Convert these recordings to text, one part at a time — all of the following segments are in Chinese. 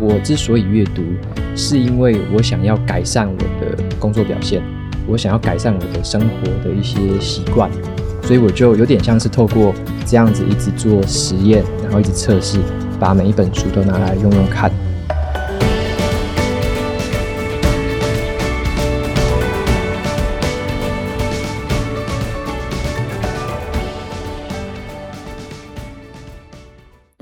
我之所以阅读，是因为我想要改善我的工作表现，我想要改善我的生活的一些习惯，所以我就有点像是透过这样子一直做实验，然后一直测试，把每一本书都拿来用用看。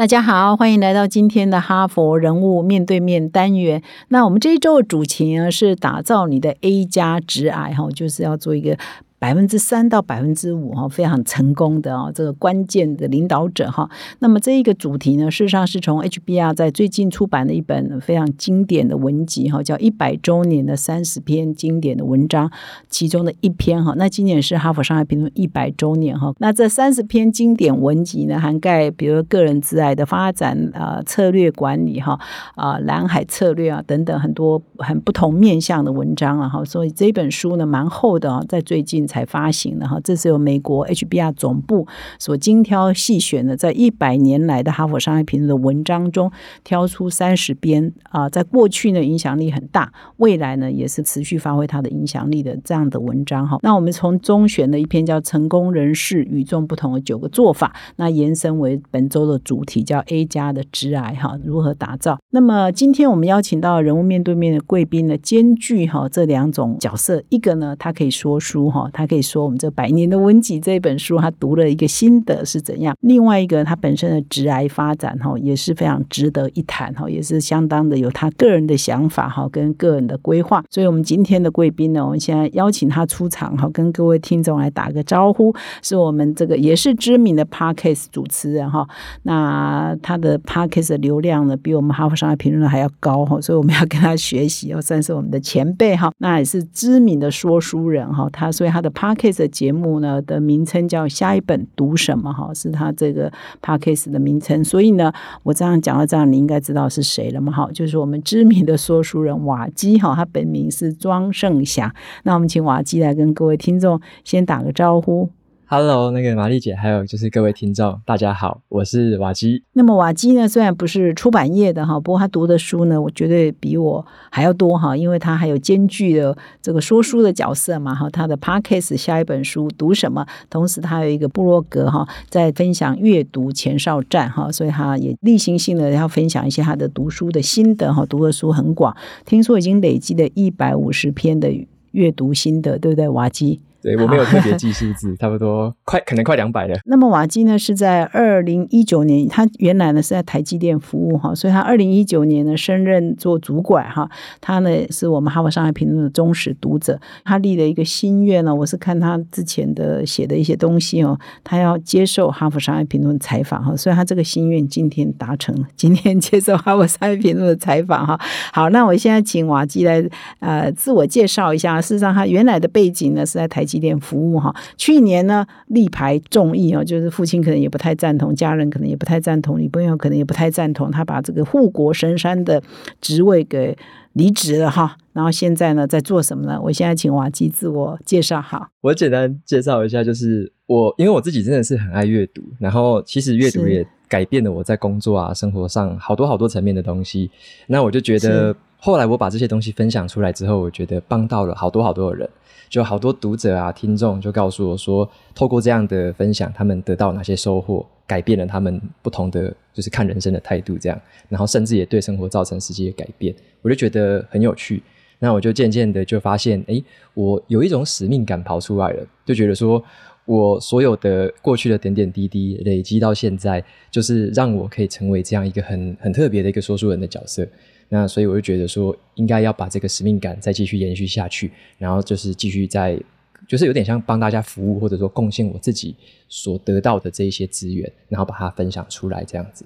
大家好，欢迎来到今天的哈佛人物面对面单元。那我们这一周的主题呢是打造你的 A 加直癌哈，就是要做一个。百分之三到百分之五哈，非常成功的啊，这个关键的领导者哈。那么这一个主题呢，事实上是从 HBR 在最近出版的一本非常经典的文集哈，叫《一百周年的三十篇经典的文章》其中的一篇哈。那今年是哈佛商业评论一百周年哈。那这三十篇经典文集呢，涵盖比如个人自爱的发展啊、策略管理哈啊、蓝海策略啊等等很多很不同面向的文章啊哈。所以这本书呢，蛮厚的啊，在最近。才发行的哈，这是由美国 HBR 总部所精挑细选的，在一百年来的哈佛商业评论的文章中挑出三十篇啊，在过去呢影响力很大，未来呢也是持续发挥它的影响力的这样的文章哈。那我们从中选的一篇叫《成功人士与众不同的九个做法》，那延伸为本周的主题叫 A 加的直癌哈，如何打造？那么今天我们邀请到人物面对面的贵宾呢，兼具哈这两种角色，一个呢他可以说书哈。他可以说，我们这《百年的温集》这本书，他读了一个心得是怎样？另外一个，他本身的直癌发展哈，也是非常值得一谈哈，也是相当的有他个人的想法哈，跟个人的规划。所以，我们今天的贵宾呢，我们现在邀请他出场哈，跟各位听众来打个招呼。是我们这个也是知名的 Parkes 主持人哈，那他的 Parkes 的流量呢，比我们哈佛商业评论还要高哈，所以我们要跟他学习哦，算是我们的前辈哈。那也是知名的说书人哈，他所以他的。Parkes 的节目呢的名称叫下一本读什么哈，是他这个 Parkes 的名称。所以呢，我这样讲到这样，你应该知道是谁了嘛？哈，就是我们知名的说书人瓦基哈，他本名是庄胜祥。那我们请瓦基来跟各位听众先打个招呼。Hello，那个玛丽姐，还有就是各位听众，大家好，我是瓦基。那么瓦基呢，虽然不是出版业的哈，不过他读的书呢，我绝对比我还要多哈，因为他还有兼具的这个说书的角色嘛哈。他的 Podcast 下一本书读什么？同时他有一个部落格哈，在分享阅读前哨站哈，所以他也例行性的要分享一些他的读书的心得哈。读的书很广，听说已经累积了一百五十篇的阅读心得，对不对，瓦基？对我没有特别记数字，差不多 快可能快两百了。那么瓦基呢是在二零一九年，他原来呢是在台积电服务哈，所以他二零一九年呢升任做主管哈。他呢是我们哈佛商业评论的忠实读者，他立了一个心愿呢，我是看他之前的写的一些东西哦，他要接受哈佛商业评论采访哈，所以他这个心愿今天达成了，今天接受哈佛商业评论的采访哈。好，那我现在请瓦基来呃自我介绍一下，事实上他原来的背景呢是在台积。店服务哈，去年呢力排众议哦，就是父亲可能也不太赞同，家人可能也不太赞同，女朋友可能也不太赞同，他把这个护国神山的职位给离职了哈。然后现在呢在做什么呢？我现在请瓦基自我介绍好。我简单介绍一下，就是我因为我自己真的是很爱阅读，然后其实阅读也改变了我在工作啊生活上好多好多层面的东西。那我就觉得后来我把这些东西分享出来之后，我觉得帮到了好多好多的人。就好多读者啊、听众就告诉我说，透过这样的分享，他们得到哪些收获，改变了他们不同的就是看人生的态度，这样，然后甚至也对生活造成实际的改变，我就觉得很有趣。那我就渐渐的就发现，哎，我有一种使命感跑出来了，就觉得说我所有的过去的点点滴滴累积到现在，就是让我可以成为这样一个很很特别的一个说书人的角色。那所以我就觉得说，应该要把这个使命感再继续延续下去，然后就是继续在，就是有点像帮大家服务，或者说贡献我自己所得到的这一些资源，然后把它分享出来，这样子。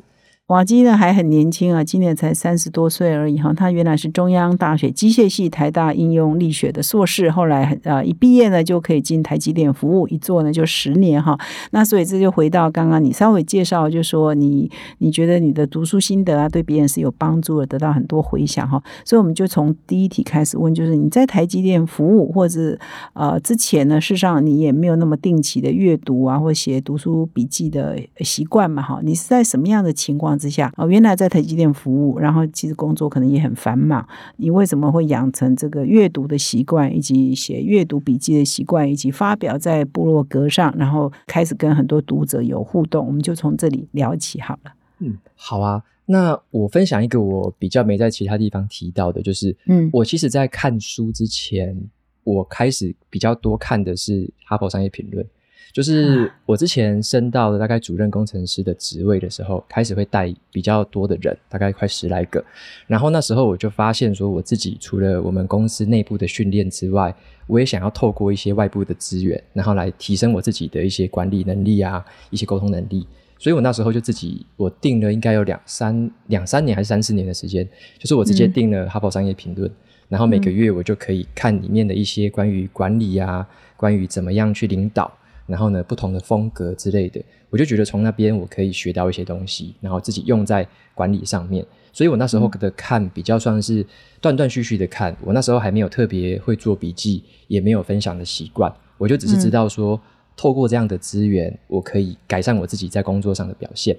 瓦基呢还很年轻啊，今年才三十多岁而已哈。他原来是中央大学机械系、台大应用力学的硕士，后来啊一毕业呢就可以进台积电服务，一做呢就十年哈。那所以这就回到刚刚你稍微介绍，就说你你觉得你的读书心得啊对别人是有帮助的，得到很多回响哈。所以我们就从第一题开始问，就是你在台积电服务或者呃之前呢，事实上你也没有那么定期的阅读啊或写读书笔记的习惯嘛哈。你是在什么样的情况？之下，哦，原来在台积电服务，然后其实工作可能也很繁忙，你为什么会养成这个阅读的习惯，以及写阅读笔记的习惯，以及发表在部落格上，然后开始跟很多读者有互动？我们就从这里聊起好了。嗯，好啊。那我分享一个我比较没在其他地方提到的，就是，嗯，我其实在看书之前，我开始比较多看的是《哈佛商业评论》。就是我之前升到了大概主任工程师的职位的时候，开始会带比较多的人，大概快十来个。然后那时候我就发现说，我自己除了我们公司内部的训练之外，我也想要透过一些外部的资源，然后来提升我自己的一些管理能力啊，一些沟通能力。所以我那时候就自己我定了应该有两三两三年还是三四年的时间，就是我直接定了《哈佛商业评论》，然后每个月我就可以看里面的一些关于管理啊，关于怎么样去领导。然后呢，不同的风格之类的，我就觉得从那边我可以学到一些东西，然后自己用在管理上面。所以我那时候的看比较算是断断续续的看，我那时候还没有特别会做笔记，也没有分享的习惯，我就只是知道说，透过这样的资源，我可以改善我自己在工作上的表现。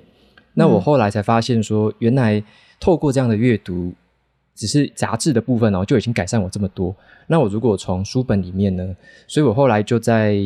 那我后来才发现说，原来透过这样的阅读，只是杂志的部分哦，就已经改善我这么多。那我如果从书本里面呢？所以我后来就在。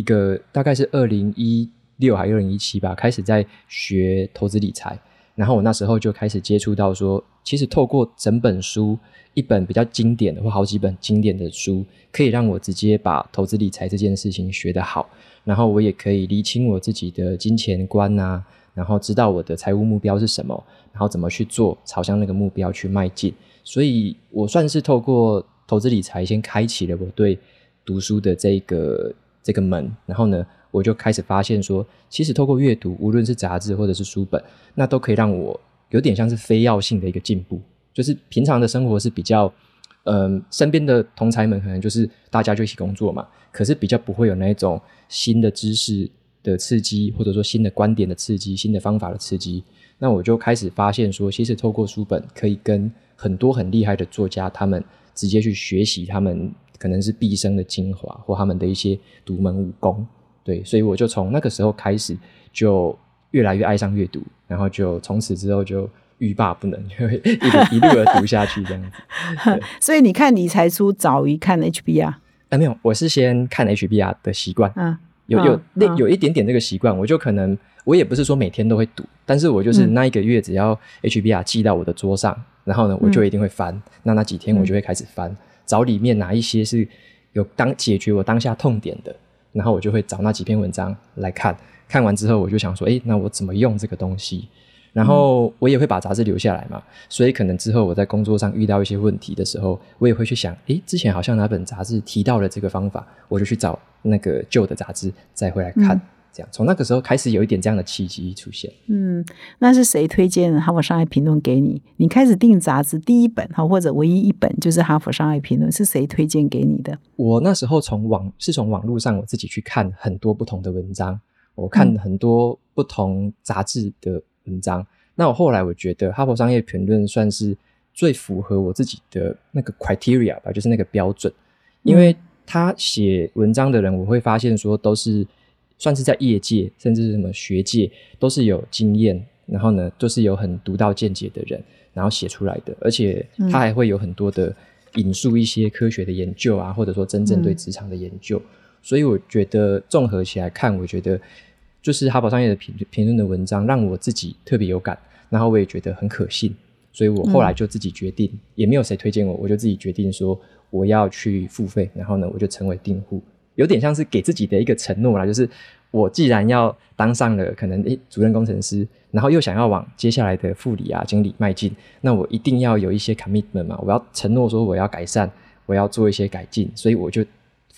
一个大概是二零一六还是二零一七吧，开始在学投资理财。然后我那时候就开始接触到说，其实透过整本书，一本比较经典的或好几本经典的书，可以让我直接把投资理财这件事情学得好。然后我也可以理清我自己的金钱观啊，然后知道我的财务目标是什么，然后怎么去做，朝向那个目标去迈进。所以我算是透过投资理财，先开启了我对读书的这个。这个门，然后呢，我就开始发现说，其实透过阅读，无论是杂志或者是书本，那都可以让我有点像是非要性的一个进步。就是平常的生活是比较，嗯，身边的同才们可能就是大家就一起工作嘛，可是比较不会有那一种新的知识的刺激，或者说新的观点的刺激、新的方法的刺激。那我就开始发现说，其实透过书本，可以跟很多很厉害的作家，他们直接去学习他们。可能是毕生的精华，或他们的一些独门武功，对，所以我就从那个时候开始，就越来越爱上阅读，然后就从此之后就欲罢不能，就一一路的读下去这样子。所以你看理财书早于看 HBR？啊，没有，我是先看 HBR 的习惯，嗯，有有那有一点点这个习惯，我就可能我也不是说每天都会读，但是我就是那一个月只要 HBR 寄到我的桌上，然后呢，我就一定会翻，那那几天我就会开始翻。找里面哪一些是有当解决我当下痛点的，然后我就会找那几篇文章来看。看完之后，我就想说，哎，那我怎么用这个东西？然后我也会把杂志留下来嘛。所以可能之后我在工作上遇到一些问题的时候，我也会去想，哎，之前好像哪本杂志提到了这个方法，我就去找那个旧的杂志再回来看。这样，从那个时候开始有一点这样的契机出现。嗯，那是谁推荐《哈佛商业评论》给你？你开始订杂志第一本哈，或者唯一一本就是《哈佛商业评论》，是谁推荐给你的？我那时候从网是从网络上我自己去看很多不同的文章，我看很多不同杂志的文章。那我后来我觉得《哈佛商业评论》算是最符合我自己的那个 criteria 吧，就是那个标准，因为他写文章的人，我会发现说都是。算是在业界，甚至是什么学界，都是有经验，然后呢，都是有很独到见解的人，然后写出来的，而且他还会有很多的引述一些科学的研究啊，或者说真正对职场的研究。所以我觉得综合起来看，我觉得就是哈佛商业的评评论的文章，让我自己特别有感，然后我也觉得很可信，所以我后来就自己决定，也没有谁推荐我，我就自己决定说我要去付费，然后呢，我就成为订户。有点像是给自己的一个承诺啦，就是我既然要当上了可能诶主任工程师，然后又想要往接下来的副理啊经理迈进，那我一定要有一些 commitment 嘛，我要承诺说我要改善，我要做一些改进，所以我就。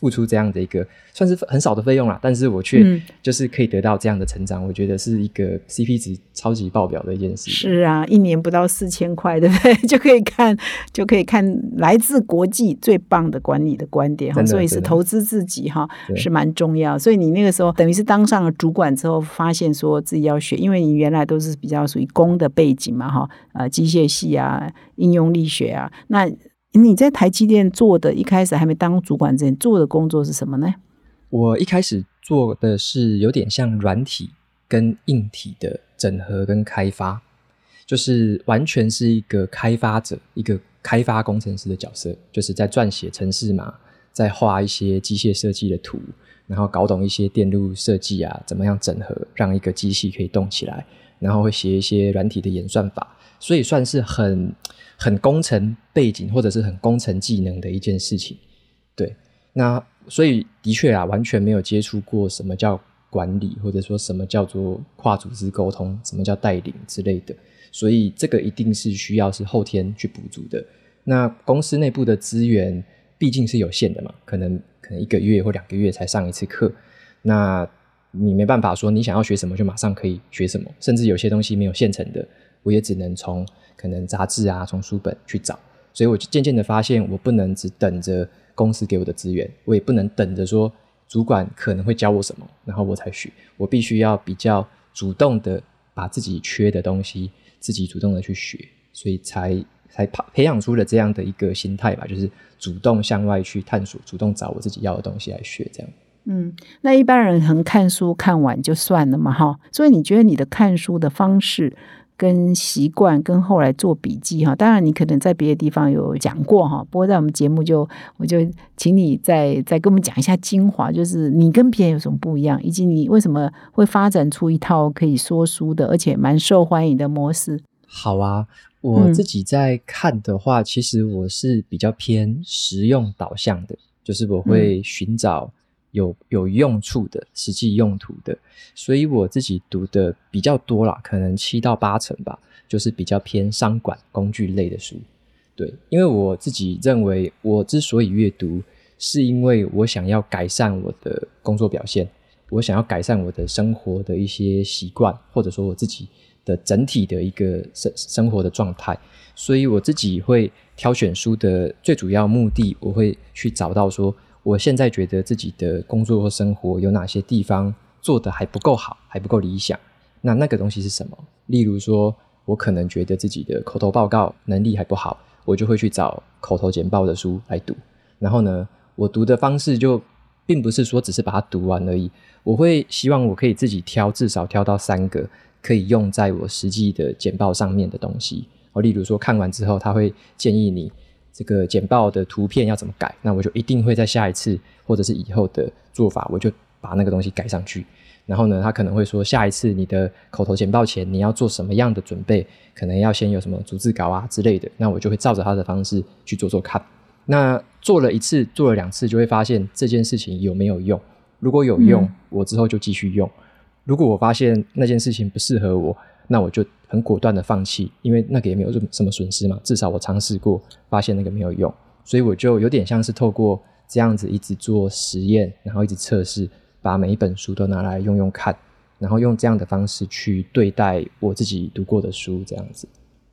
付出这样的一个算是很少的费用啦，但是我却就是可以得到这样的成长，我觉得是一个 CP 值超级爆表的一件事。是啊，一年不到四千块，对不对？就可以看，就可以看来自国际最棒的管理的观点哈。所以是投资自己哈，是蛮重要。所以你那个时候等于是当上了主管之后，发现说自己要学，因为你原来都是比较属于工的背景嘛哈，呃，机械系啊，应用力学啊，那。你在台积电做的，一开始还没当主管之前做的工作是什么呢？我一开始做的是有点像软体跟硬体的整合跟开发，就是完全是一个开发者，一个开发工程师的角色，就是在撰写程式码，在画一些机械设计的图，然后搞懂一些电路设计啊，怎么样整合，让一个机器可以动起来，然后会写一些软体的演算法，所以算是很很工程背景或者是很工程技能的一件事情。对，那所以的确啊，完全没有接触过什么叫管理，或者说什么叫做跨组织沟通，什么叫带领之类的。所以这个一定是需要是后天去补足的。那公司内部的资源毕竟是有限的嘛，可能可能一个月或两个月才上一次课，那你没办法说你想要学什么就马上可以学什么，甚至有些东西没有现成的，我也只能从可能杂志啊，从书本去找。所以我就渐渐的发现，我不能只等着公司给我的资源，我也不能等着说主管可能会教我什么，然后我才学。我必须要比较主动的把自己缺的东西。自己主动的去学，所以才才培培养出了这样的一个心态吧，就是主动向外去探索，主动找我自己要的东西来学，这样。嗯，那一般人可能看书看完就算了嘛，哈。所以你觉得你的看书的方式？跟习惯，跟后来做笔记哈，当然你可能在别的地方有讲过哈，不过在我们节目就我就请你再再跟我们讲一下精华，就是你跟别人有什么不一样，以及你为什么会发展出一套可以说书的，而且蛮受欢迎的模式。好啊，我自己在看的话，其实我是比较偏实用导向的，就是我会寻找。有有用处的实际用途的，所以我自己读的比较多啦，可能七到八成吧，就是比较偏商管工具类的书。对，因为我自己认为，我之所以阅读，是因为我想要改善我的工作表现，我想要改善我的生活的一些习惯，或者说我自己的整体的一个生生活的状态，所以我自己会挑选书的最主要目的，我会去找到说。我现在觉得自己的工作或生活有哪些地方做的还不够好，还不够理想？那那个东西是什么？例如说，我可能觉得自己的口头报告能力还不好，我就会去找口头简报的书来读。然后呢，我读的方式就并不是说只是把它读完而已，我会希望我可以自己挑，至少挑到三个可以用在我实际的简报上面的东西。哦，例如说看完之后，他会建议你。这个简报的图片要怎么改？那我就一定会在下一次或者是以后的做法，我就把那个东西改上去。然后呢，他可能会说，下一次你的口头简报前你要做什么样的准备？可能要先有什么逐字稿啊之类的。那我就会照着他的方式去做做看。那做了一次，做了两次，就会发现这件事情有没有用。如果有用，我之后就继续用；如果我发现那件事情不适合我，那我就。很果断的放弃，因为那个也没有什么什么损失嘛，至少我尝试过，发现那个没有用，所以我就有点像是透过这样子一直做实验，然后一直测试，把每一本书都拿来用用看，然后用这样的方式去对待我自己读过的书，这样子。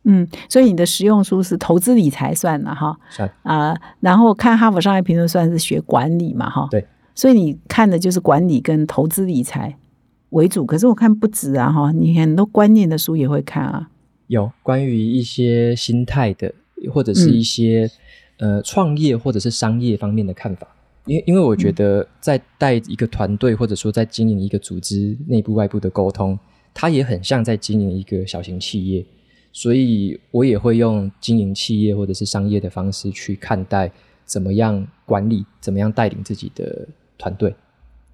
嗯，所以你的实用书是投资理财算了哈，算啊，然后看哈佛商业评论算是学管理嘛哈，对，所以你看的就是管理跟投资理财。为主，可是我看不止啊哈，你很多观念的书也会看啊。有关于一些心态的，或者是一些呃创业或者是商业方面的看法。因因为我觉得在带一个团队，或者说在经营一个组织内部外部的沟通，它也很像在经营一个小型企业，所以我也会用经营企业或者是商业的方式去看待怎么样管理，怎么样带领自己的团队。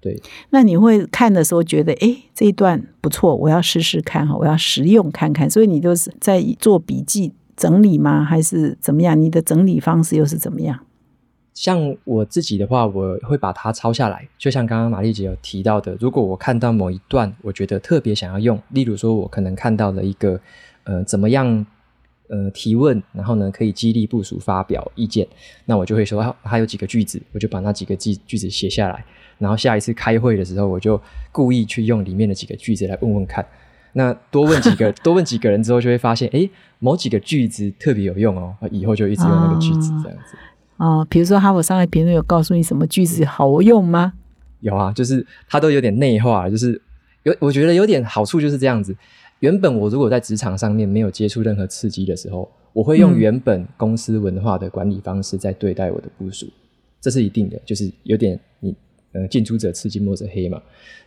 对，那你会看的时候觉得，哎，这一段不错，我要试试看哈，我要实用看看。所以你都是在做笔记整理吗？还是怎么样？你的整理方式又是怎么样？像我自己的话，我会把它抄下来。就像刚刚玛丽姐有提到的，如果我看到某一段，我觉得特别想要用，例如说，我可能看到了一个，呃，怎么样，呃，提问，然后呢，可以激励部署发表意见，那我就会说，还有几个句子，我就把那几个句句子写下来。然后下一次开会的时候，我就故意去用里面的几个句子来问问看。那多问几个，多问几个人之后，就会发现，哎，某几个句子特别有用哦，以后就一直用那个句子这样子。哦，比如说哈佛商业评论有告诉你什么句子好用吗？有啊，就是它都有点内化，就是有我觉得有点好处就是这样子。原本我如果在职场上面没有接触任何刺激的时候，我会用原本公司文化的管理方式在对待我的部署，这是一定的，就是有点你。呃，近朱者赤，近墨者黑嘛。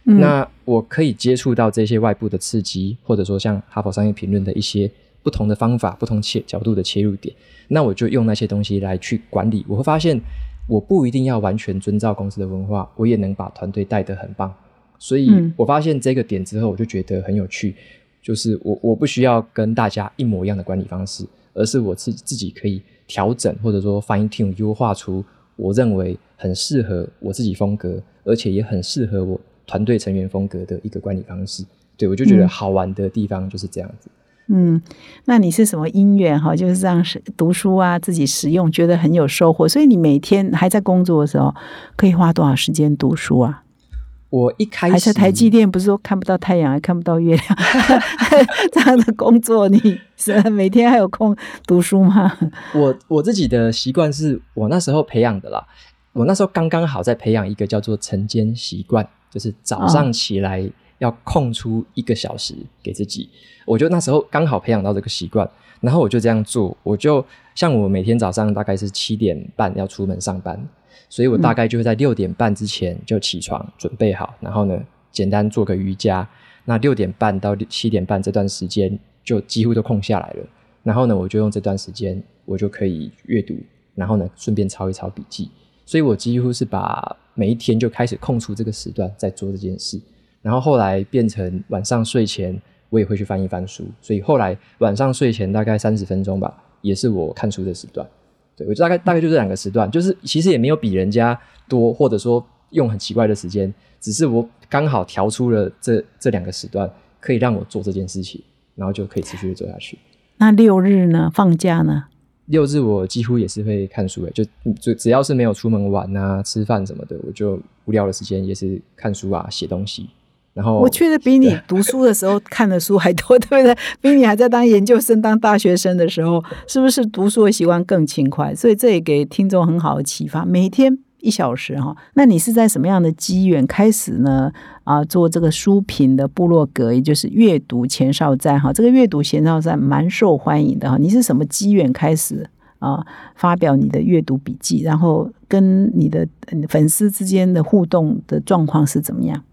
那我可以接触到这些外部的刺激，或者说像哈佛商业评论的一些不同的方法、不同切角度的切入点，那我就用那些东西来去管理。我会发现，我不一定要完全遵照公司的文化，我也能把团队带得很棒。所以我发现这个点之后，我就觉得很有趣，就是我我不需要跟大家一模一样的管理方式，而是我自自己可以调整或者说 fine tune 优化出我认为很适合我自己风格，而且也很适合我团队成员风格的一个管理方式。对我就觉得好玩的地方就是这样子。嗯，那你是什么因缘哈？就是这样读书啊，自己使用，觉得很有收获。所以你每天还在工作的时候，可以花多少时间读书啊？我一开始还在台积电，不是说看不到太阳，还看不到月亮，这样的工作，你是每天还有空读书吗？我我自己的习惯是我那时候培养的啦。我那时候刚刚好在培养一个叫做晨间习惯，就是早上起来要空出一个小时给自己。我就那时候刚好培养到这个习惯，然后我就这样做。我就像我每天早上大概是七点半要出门上班。所以我大概就会在六点半之前就起床准备好，然后呢，简单做个瑜伽。那六点半到七点半这段时间就几乎都空下来了。然后呢，我就用这段时间，我就可以阅读，然后呢，顺便抄一抄笔记。所以我几乎是把每一天就开始空出这个时段在做这件事。然后后来变成晚上睡前，我也会去翻一翻书。所以后来晚上睡前大概三十分钟吧，也是我看书的时段。对，我大概大概就这两个时段，就是其实也没有比人家多，或者说用很奇怪的时间，只是我刚好调出了这这两个时段，可以让我做这件事情，然后就可以持续的做下去。那六日呢？放假呢？六日我几乎也是会看书的，就就只要是没有出门玩啊、吃饭什么的，我就无聊的时间也是看书啊、写东西。然后我确实比你 读书的时候看的书还多，对不对？比你还在当研究生、当大学生的时候，是不是读书的习惯更勤快？所以这也给听众很好的启发。每天一小时哈，那你是在什么样的机缘开始呢？啊，做这个书评的部落格，也就是阅读前哨站哈。这个阅读前哨站蛮受欢迎的哈。你是什么机缘开始啊？发表你的阅读笔记，然后跟你的粉丝之间的互动的状况是怎么样？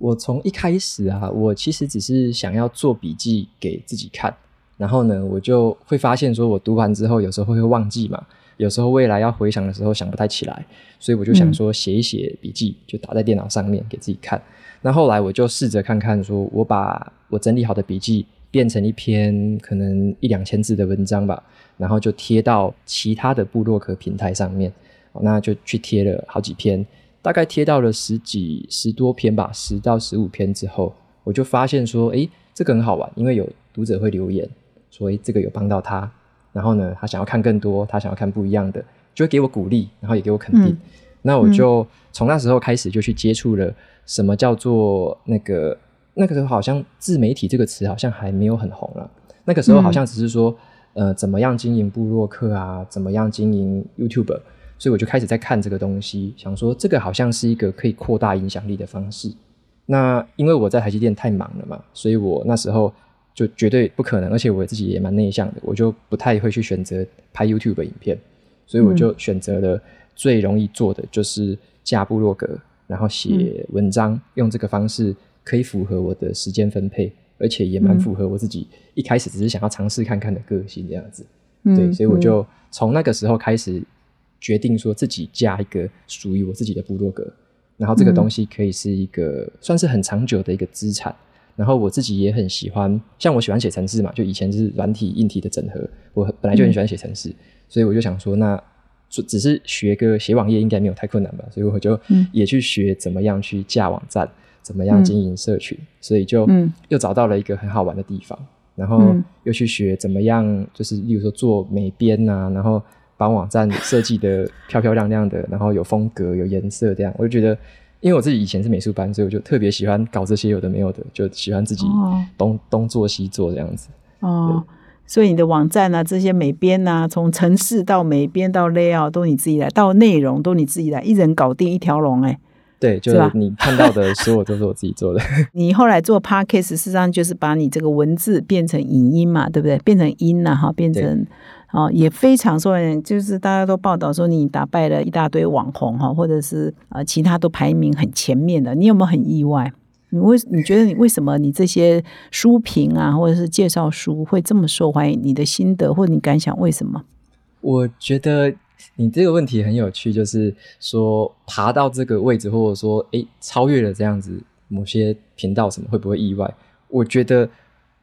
我从一开始啊，我其实只是想要做笔记给自己看，然后呢，我就会发现说，我读完之后有时候会忘记嘛，有时候未来要回想的时候想不太起来，所以我就想说写一写笔记，就打在电脑上面给自己看。那后来我就试着看看，说我把我整理好的笔记变成一篇可能一两千字的文章吧，然后就贴到其他的部落格平台上面，那就去贴了好几篇。大概贴到了十几十多篇吧，十到十五篇之后，我就发现说，哎，这个很好玩，因为有读者会留言，说这个有帮到他，然后呢，他想要看更多，他想要看不一样的，就会给我鼓励，然后也给我肯定。那我就从那时候开始就去接触了什么叫做那个那个时候好像自媒体这个词好像还没有很红了，那个时候好像只是说，呃，怎么样经营部落客啊，怎么样经营 YouTube。所以我就开始在看这个东西，想说这个好像是一个可以扩大影响力的方式。那因为我在台积电太忙了嘛，所以我那时候就绝对不可能，而且我自己也蛮内向的，我就不太会去选择拍 YouTube 的影片。所以我就选择了最容易做的，就是架部落格，然后写文章，用这个方式可以符合我的时间分配，而且也蛮符合我自己一开始只是想要尝试看看的个性这样子。对，所以我就从那个时候开始。决定说自己加一个属于我自己的部落格，然后这个东西可以是一个算是很长久的一个资产。然后我自己也很喜欢，像我喜欢写程式嘛，就以前就是软体硬体的整合，我本来就很喜欢写程式，所以我就想说，那只是学个写网页应该没有太困难吧，所以我就也去学怎么样去架网站，怎么样经营社群，所以就又找到了一个很好玩的地方，然后又去学怎么样，就是例如说做美编啊，然后。把网站设计的漂漂亮亮的，然后有风格、有颜色，这样我就觉得，因为我自己以前是美术班，所以我就特别喜欢搞这些有的没有的，就喜欢自己东东做西做这样子。哦，所以你的网站啊，这些美编啊，从城市到美编到 layout 都你自己来，到内容都你自己来，一人搞定一条龙哎。对，就是你看到的所有都是我自己做的。你后来做 podcast，事实上就是把你这个文字变成影音嘛，对不对？变成音了哈，变成。哦，也非常受欢迎，就是大家都报道说你打败了一大堆网红哈，或者是呃其他都排名很前面的，你有没有很意外？你为你觉得你为什么你这些书评啊，或者是介绍书会这么受欢迎？你的心得或者你感想为什么？我觉得你这个问题很有趣，就是说爬到这个位置，或者说诶超越了这样子某些频道，什么会不会意外？我觉得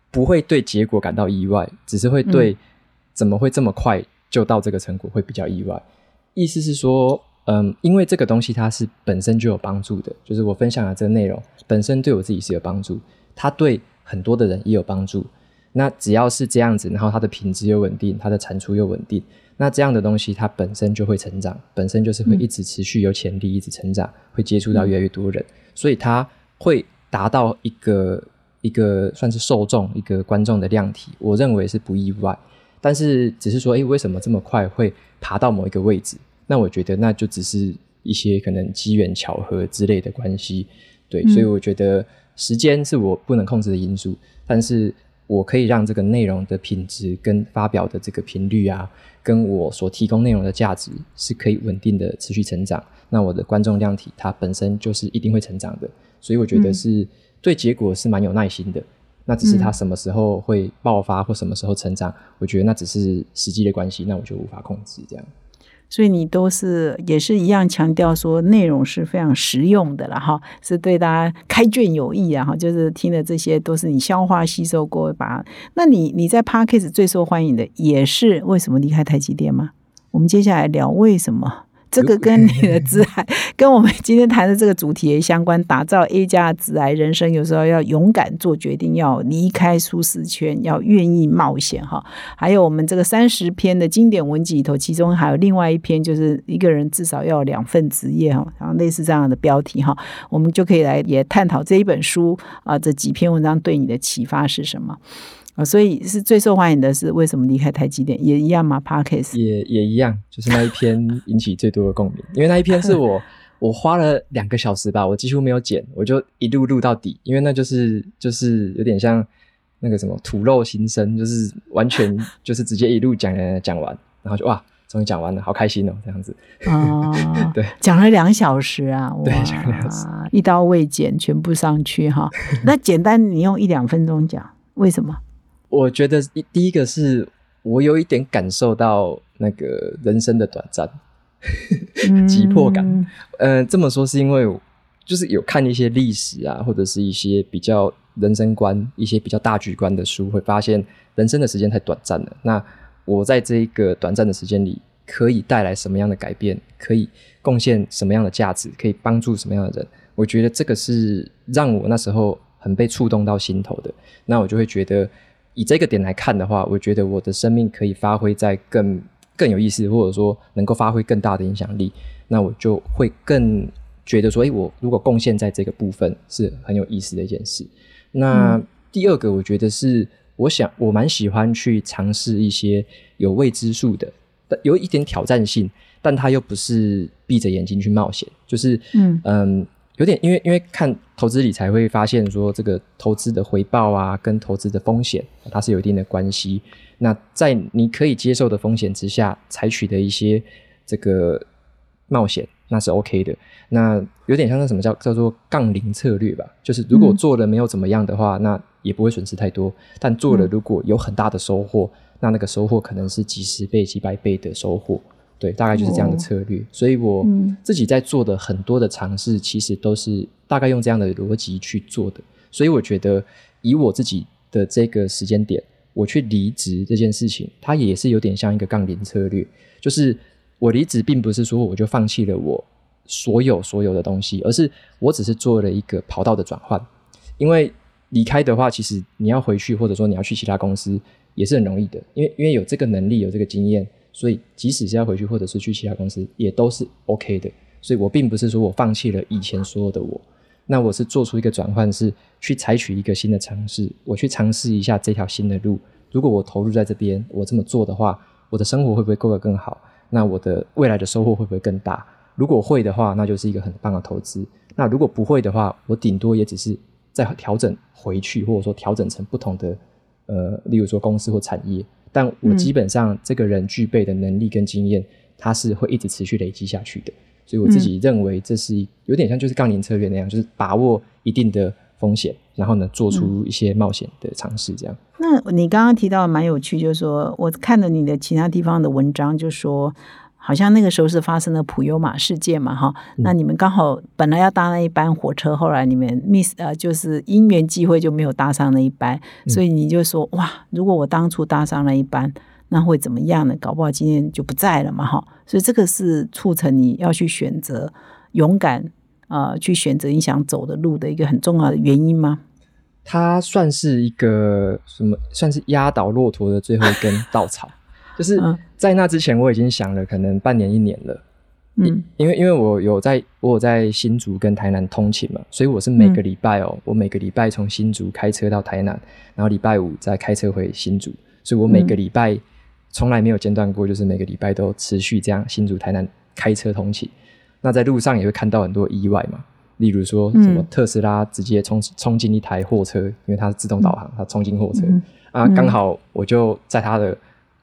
不会对结果感到意外，只是会对怎么会这么快就到这个成果会比较意外。意思是说。嗯，因为这个东西它是本身就有帮助的，就是我分享的这个内容本身对我自己是有帮助，它对很多的人也有帮助。那只要是这样子，然后它的品质又稳定，它的产出又稳定，那这样的东西它本身就会成长，本身就是会一直持续有潜力，一直成长，会接触到越来越多人，所以它会达到一个一个算是受众一个观众的量体，我认为是不意外。但是只是说，哎，为什么这么快会爬到某一个位置？那我觉得那就只是一些可能机缘巧合之类的关系，对，所以我觉得时间是我不能控制的因素，但是我可以让这个内容的品质跟发表的这个频率啊，跟我所提供内容的价值是可以稳定的持续成长。那我的观众量体它本身就是一定会成长的，所以我觉得是对结果是蛮有耐心的。那只是它什么时候会爆发或什么时候成长，我觉得那只是时机的关系，那我就无法控制这样。所以你都是也是一样强调说内容是非常实用的了哈，是对大家开卷有益啊哈，就是听的这些都是你消化吸收过把。那你你在 Parkes 最受欢迎的也是为什么离开台积电吗？我们接下来聊为什么。这个跟你的自爱，跟我们今天谈的这个主题也相关。打造 A 加自爱人生，有时候要勇敢做决定，要离开舒适圈，要愿意冒险哈。还有我们这个三十篇的经典文集里头，其中还有另外一篇，就是一个人至少要两份职业哈，然后类似这样的标题哈，我们就可以来也探讨这一本书啊，这几篇文章对你的启发是什么。啊，所以是最受欢迎的是为什么离开台积电也一样吗？Parkes 也也一样，就是那一篇引起最多的共鸣，因为那一篇是我 我花了两个小时吧，我几乎没有剪，我就一路录到底，因为那就是就是有点像那个什么吐露心声，就是完全 就是直接一路讲讲完，然后就哇，终于讲完了，好开心哦，这样子。哦，对，讲了两小时啊，对，讲了两小时，一刀未剪，全部上去哈。那简单，你用一两分钟讲，为什么？我觉得第一个是我有一点感受到那个人生的短暂，急迫感。嗯，这么说是因为就是有看一些历史啊，或者是一些比较人生观、一些比较大局观的书，会发现人生的时间太短暂了。那我在这一个短暂的时间里，可以带来什么样的改变？可以贡献什么样的价值？可以帮助什么样的人？我觉得这个是让我那时候很被触动到心头的。那我就会觉得。以这个点来看的话，我觉得我的生命可以发挥在更更有意思，或者说能够发挥更大的影响力，那我就会更觉得说，哎，我如果贡献在这个部分是很有意思的一件事。那第二个，我觉得是我想我蛮喜欢去尝试一些有未知数的，有一点挑战性，但它又不是闭着眼睛去冒险，就是嗯嗯。有点，因为因为看投资理财会发现说，这个投资的回报啊，跟投资的风险，它是有一定的关系。那在你可以接受的风险之下，采取的一些这个冒险，那是 OK 的。那有点像那什么叫叫做杠铃策略吧？就是如果做了没有怎么样的话，那也不会损失太多；但做了如果有很大的收获，那那个收获可能是几十倍、几百倍的收获。对，大概就是这样的策略，所以我自己在做的很多的尝试，其实都是大概用这样的逻辑去做的。所以我觉得，以我自己的这个时间点，我去离职这件事情，它也是有点像一个杠铃策略。就是我离职，并不是说我就放弃了我所有所有的东西，而是我只是做了一个跑道的转换。因为离开的话，其实你要回去，或者说你要去其他公司，也是很容易的。因为因为有这个能力，有这个经验。所以，即使是要回去，或者是去其他公司，也都是 OK 的。所以我并不是说我放弃了以前所有的我，那我是做出一个转换，是去采取一个新的尝试，我去尝试一下这条新的路。如果我投入在这边，我这么做的话，我的生活会不会过得更好？那我的未来的收获会不会更大？如果会的话，那就是一个很棒的投资。那如果不会的话，我顶多也只是再调整回去，或者说调整成不同的，呃，例如说公司或产业。但我基本上这个人具备的能力跟经验，他是会一直持续累积下去的。所以我自己认为这是有点像就是杠铃策略那样，就是把握一定的风险，然后呢做出一些冒险的尝试，这样。那你刚刚提到蛮有趣，就是说我看了你的其他地方的文章，就说好像那个时候是发生了普悠玛事件嘛，哈。那你们刚好本来要搭那一班火车，后来你们 miss 呃，就是因缘际会就没有搭上那一班，所以你就说哇，如果我当初搭上那一班，那会怎么样呢？搞不好今天就不在了嘛，哈。所以这个是促成你要去选择勇敢呃，去选择你想走的路的一个很重要的原因吗？它算是一个什么？算是压倒骆驼的最后一根稻草。就是在那之前，我已经想了可能半年一年了。嗯，因为因为我有在，我有在新竹跟台南通勤嘛，所以我是每个礼拜哦，我每个礼拜从新竹开车到台南，然后礼拜五再开车回新竹，所以我每个礼拜从来没有间断过，就是每个礼拜都持续这样新竹台南开车通勤。那在路上也会看到很多意外嘛。例如说什么特斯拉直接冲冲进一台货车，因为它是自动导航，它冲进货车啊，刚好我就在它的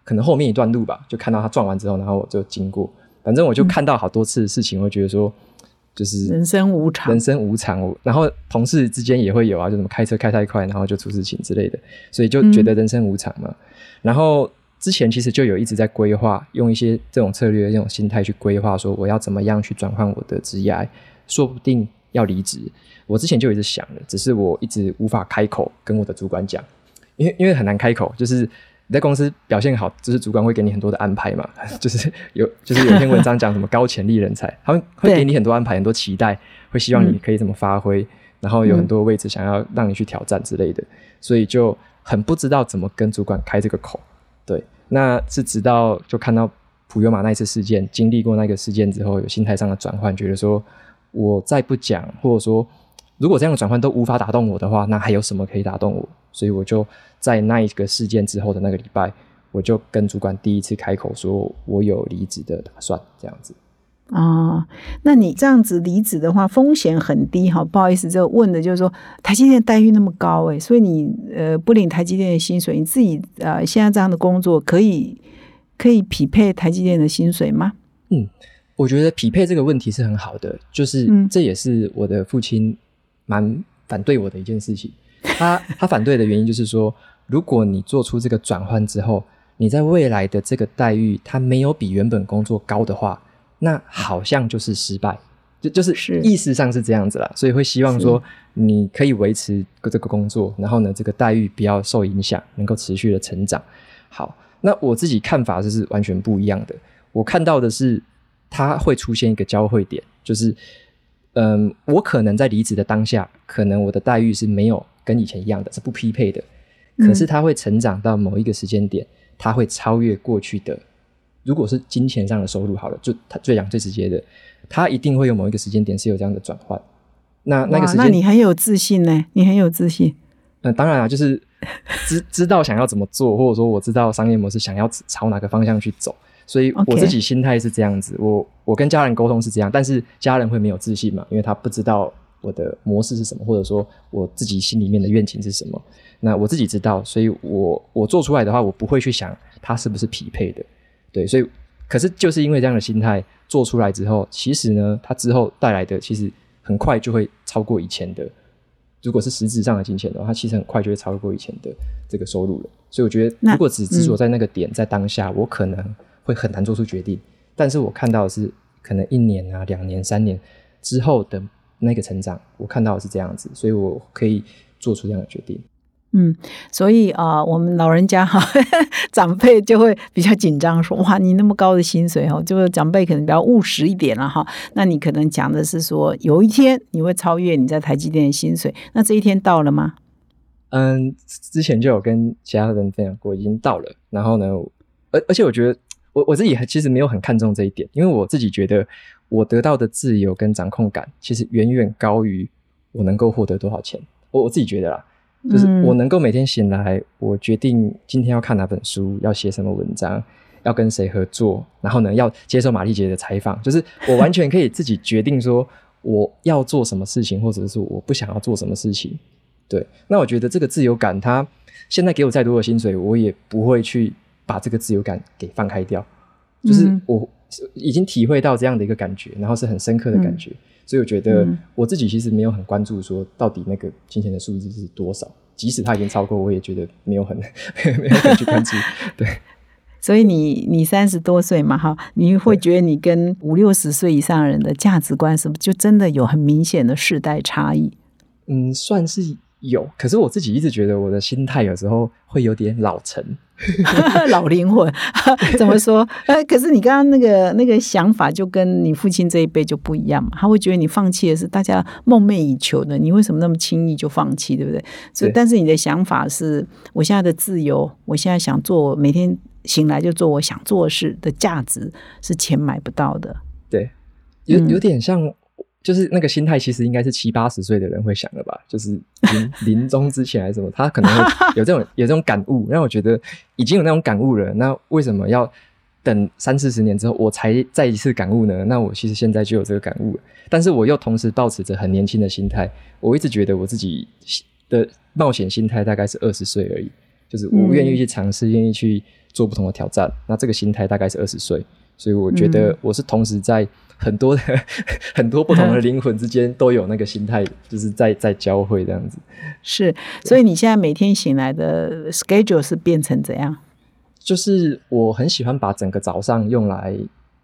可能后面一段路吧，就看到他撞完之后，然后我就经过，反正我就看到好多次的事情，我觉得说就是人生无常，人生无常。然后同事之间也会有啊，就什么开车开太快，然后就出事情之类的，所以就觉得人生无常嘛。然后之前其实就有一直在规划，用一些这种策略、这种心态去规划，说我要怎么样去转换我的职业，说不定。要离职，我之前就一直想了，只是我一直无法开口跟我的主管讲，因为因为很难开口，就是你在公司表现好，就是主管会给你很多的安排嘛，就是有就是有篇文章讲什么高潜力人才，他们会给你很多安排，很多期待，会希望你可以怎么发挥，然后有很多位置想要让你去挑战之类的，所以就很不知道怎么跟主管开这个口。对，那是直到就看到普悠玛那一次事件，经历过那个事件之后，有心态上的转换，觉得说。我再不讲，或者说，如果这样的转换都无法打动我的话，那还有什么可以打动我？所以我就在那一个事件之后的那个礼拜，我就跟主管第一次开口说，我有离职的打算，这样子。啊，那你这样子离职的话，风险很低哈。不好意思，这问的就是说，台积电待遇那么高诶，所以你呃不领台积电的薪水，你自己呃现在这样的工作可以可以匹配台积电的薪水吗？嗯。我觉得匹配这个问题是很好的，就是这也是我的父亲蛮反对我的一件事情。他 他反对的原因就是说，如果你做出这个转换之后，你在未来的这个待遇他没有比原本工作高的话，那好像就是失败，就就是意识上是这样子啦。所以会希望说你可以维持这个工作，然后呢这个待遇不要受影响，能够持续的成长。好，那我自己看法就是完全不一样的。我看到的是。它会出现一个交汇点，就是，嗯，我可能在离职的当下，可能我的待遇是没有跟以前一样的，是不匹配的。可是他会成长到某一个时间点，他会超越过去的。如果是金钱上的收入好了，就他最讲最直接的，他一定会有某一个时间点是有这样的转换。那那个时间，那你很有自信呢？你很有自信。嗯，当然啊，就是知知道想要怎么做，或者说我知道商业模式想要朝哪个方向去走。所以我自己心态是这样子，我我跟家人沟通是这样，但是家人会没有自信嘛？因为他不知道我的模式是什么，或者说我自己心里面的愿景是什么。那我自己知道，所以我我做出来的话，我不会去想它是不是匹配的。对，所以可是就是因为这样的心态做出来之后，其实呢，它之后带来的其实很快就会超过以前的。如果是实质上的金钱的话，它其实很快就会超过以前的这个收入了。所以我觉得，如果只执着在那个点，在当下，我可能。会很难做出决定，但是我看到的是可能一年啊、两年、三年之后的那个成长，我看到的是这样子，所以我可以做出这样的决定。嗯，所以啊，我们老人家哈，长辈就会比较紧张，说哇，你那么高的薪水哦，就是长辈可能比较务实一点了哈。那你可能讲的是说，有一天你会超越你在台积电的薪水，那这一天到了吗？嗯，之前就有跟其他人分享过，已经到了。然后呢，而而且我觉得。我我自己其实没有很看重这一点，因为我自己觉得我得到的自由跟掌控感，其实远远高于我能够获得多少钱。我我自己觉得啦，就是我能够每天醒来，我决定今天要看哪本书，要写什么文章，要跟谁合作，然后呢要接受玛丽姐的采访，就是我完全可以自己决定说我要做什么事情，或者是我不想要做什么事情。对，那我觉得这个自由感，它现在给我再多的薪水，我也不会去。把这个自由感给放开掉，就是嗯。我已经体会到这样的一个感觉，然后是很深刻的感觉，所以我觉得嗯。我自己其实没有很关注说到底那个金钱的数字是多少，即使它已经超过，我也觉得没有很 没有很去关注。对，所以你你三十多岁嘛，哈，你会觉得你跟五六十岁以上人的价值观是不是就真的有很明显的世代差异？嗯，算是有，可是我自己一直觉得我的心态有时候会有点老成。老灵魂 怎么说？呃，可是你刚刚那个那个想法就跟你父亲这一辈就不一样嘛，他会觉得你放弃的是大家梦寐以求的，你为什么那么轻易就放弃，对不对？所以，但是你的想法是我现在的自由，我现在想做，每天醒来就做我想做的事的价值是钱买不到的。对，有嗯有点像，就是那个心态，其实应该是七八十岁的人会想的吧，就是临临终之前还是什么，他可能会有这种有这种感悟，让我觉得已经有那种感悟了，那为什么要等三四十年之后我才再一次感悟呢？那我其实现在就有这个感悟了，但是我又同时保持着很年轻的心态，我一直觉得我自己的冒险心态大概是二十岁而已，就是我愿意去尝试，愿意去做不同的挑战，那这个心态大概是二十岁。所以我觉得我是同时在很多的 很多不同的 灵魂之间都有那个心态，就是在在交汇这样子。是，所以你现在每天醒来的 schedule 是变成怎样？就是我很喜欢把整个早上用来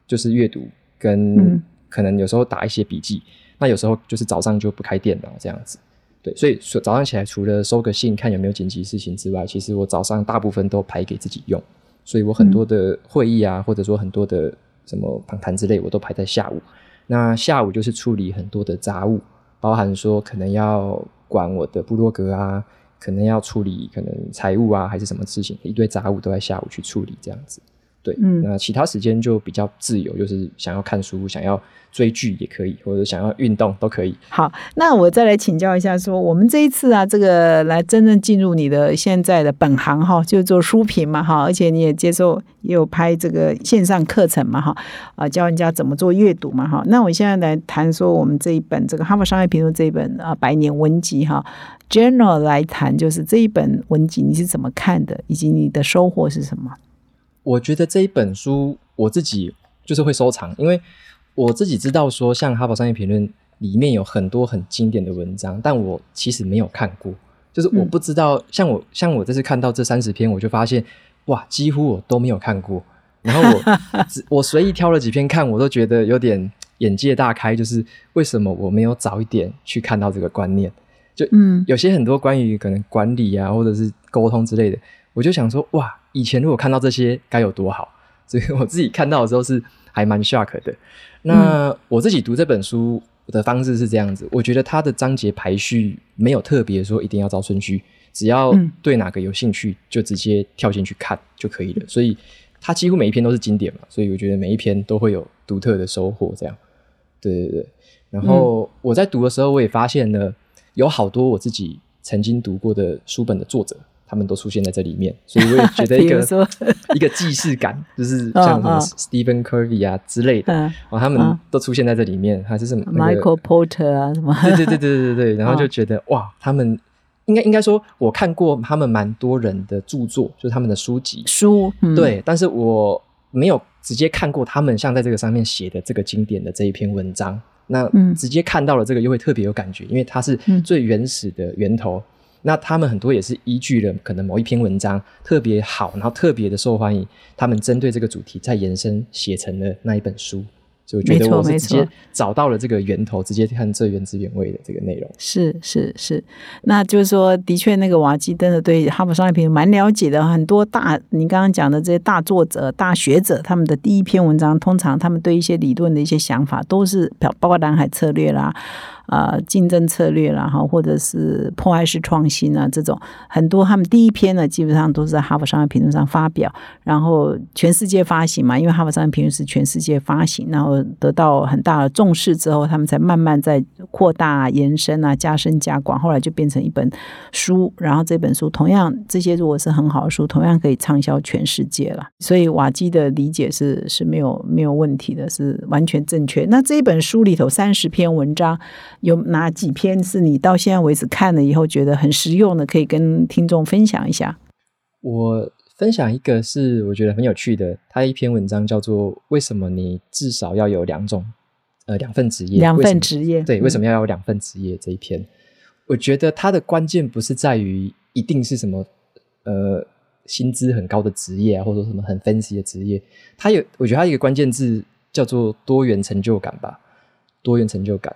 就是阅读，嗯跟可能有时候打一些笔记。那有时候就是早上就不开电脑这样子。对，所以说早上起来除了收个信看有没有紧急事情之外，其实我早上大部分都排给自己用。所以我很多的会议啊，或者说很多的什么访谈之类，我都排在下午。那下午就是处理很多的杂物，包含说可能要管我的部落格啊，可能要处理可能财务啊，还是什么事情，一堆杂物都在下午去处理这样子。对，嗯那其他时间就比较自由，就是想要看书、想要追剧也可以，或者想要运动都可以。好，那我再来请教一下说我们这一次啊，这个来真正进入你的现在的本行哈，就是做书评嘛哈，而且你也接受也有拍这个线上课程嘛哈，啊，教人家怎么做阅读嘛哈。那我现在来谈说我们这一本这个《哈佛商业评论》这一本啊百年文集哈，General 来谈，就是这一本文集你是怎么看的，以及你的收获是什么？我觉得这一本书我自己就是会收藏，因为我自己知道说，像《哈佛商业评论》里面有很多很经典的文章，但我其实没有看过，就是我不知道，像我像我这次看到这三十篇，我就发现哇，几乎我都没有看过，然后我 只我随意挑了几篇看，我都觉得有点眼界大开，就是为什么我没有早一点去看到这个观念？就嗯。有些很多关于可能管理啊，或者是沟通之类的，我就想说，哇，以前如果看到这些该有多好。所以我自己看到的时候是还蛮 shock 的。那我自己读这本书的方式是这样子，我觉得它的章节排序没有特别说一定要照顺序，只要嗯对哪个有兴趣就直接跳进去看就可以了。所以它几乎每一篇都是经典嘛，所以我觉得每一篇都会有独特的收获。这样，对对对。然后我在读的时候，我也发现了有好多我自己曾经读过的书本的作者，他们都出现在这里面，所以我也觉得一个 一个既视感，就是像什么 Stephen Curry 啊之类的，嗯哦，他们嗯。都出现在这里面，还是什么、那个，Michael Porter 啊什么，对对对对对对，然后就哦觉得哇，他们应该应该说，我看过他们蛮多人的著作，就是他们的书籍，书，嗯，对，但是我没有直接看过他们像在这个上面写的这个经典的这一篇文章。那嗯。直接看到了这个，又会特别有感觉，因为它是嗯。最原始的源头。那他们很多也是依据了可能某一篇文章特别好，然后特别的受欢迎，他们针对这个主题再延伸写成了那一本书。所以我觉没得我是直接找到了这个源头，直接看最原汁原味的这个内容。是是是，那就是说，的确，那个瓦基真的对哈佛商业评论蛮了解的。很多大，你刚刚讲的这些大作者、大学者，他们的第一篇文章，通常他们对一些理论的一些想法，都是包包括蓝海策略啦、呃竞争策略啦，哈，或者是破坏式创新啊这种，很多他们第一篇呢，基本上都是在哈佛商业评论上发表，然后全世界发行嘛，因为哈佛商业评论是全世界发行，然后得到很大的重视之后，他们才慢慢在扩大、延伸啊、加深加广，后来就变成一本书。然后这本书同样，这些如果是很好的书，同样可以畅销全世界了。所以瓦基的理解是是没有没有问题的，是完全正确。那这一本书里头三十篇文章，有哪几篇是你到现在为止看了以后觉得很实用的，可以跟听众分享一下？我分享一个是我觉得很有趣的，他一篇文章叫做《为什么你至少要有两种呃两份职业》，两份职业，对，为什么？要有两份职业？这一篇，我觉得它的关键不是在于一定是什么呃薪资很高的职业啊，或者说什么很 fancy 的职业，它有，我觉得它一个关键字叫做多元成就感吧，多元成就感。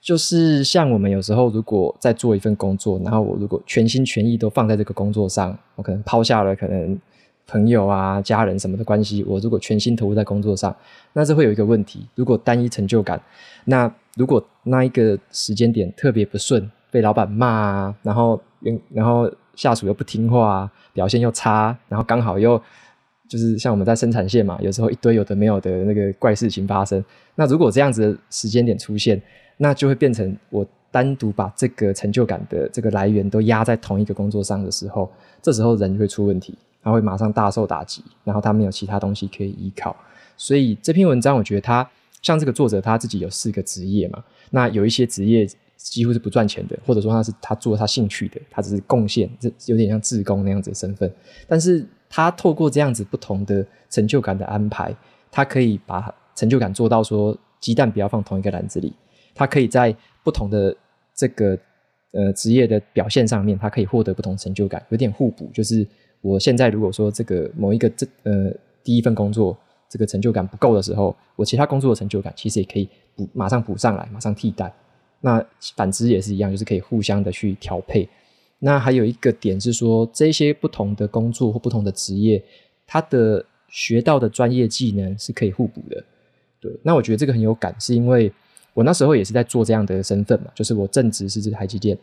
就是像我们有时候如果在做一份工作，然后我如果全心全意都放在这个工作上，我可能抛下了可能朋友啊、家人什么的关系，我如果全心投入在工作上，那这会有一个问题，如果单一成就感，那如果那一个时间点特别不顺，被老板骂啊，然后然后下属又不听话，表现又差，然后刚好又就是像我们在生产线嘛，有时候一堆有的没有的那个怪事情发生。那如果这样子的时间点出现，那就会变成我单独把这个成就感的这个来源都压在同一个工作上的时候，这时候人就会出问题，他会马上大受打击，然后他没有其他东西可以依靠。所以这篇文章，我觉得他像这个作者他自己有四个职业嘛，那有一些职业几乎是不赚钱的，或者说他是他做他兴趣的，他只是贡献，这有点像志工那样子的身份。但是他透过这样子不同的成就感的安排，他可以把成就感做到说鸡蛋不要放同一个篮子里，他可以在不同的这个呃职业的表现上面，他可以获得不同成就感，有点互补。就是我现在如果说这个某一个这呃第一份工作这个成就感不够的时候，我其他工作的成就感其实也可以补马上补上来，马上替代。那反之也是一样，就是可以互相的去调配。那还有一个点是说，这些不同的工作或不同的职业，它的学到的专业技能是可以互补的。对，那我觉得这个很有感，是因为我那时候也是在做这样的身份嘛，就是我正职是这台积电，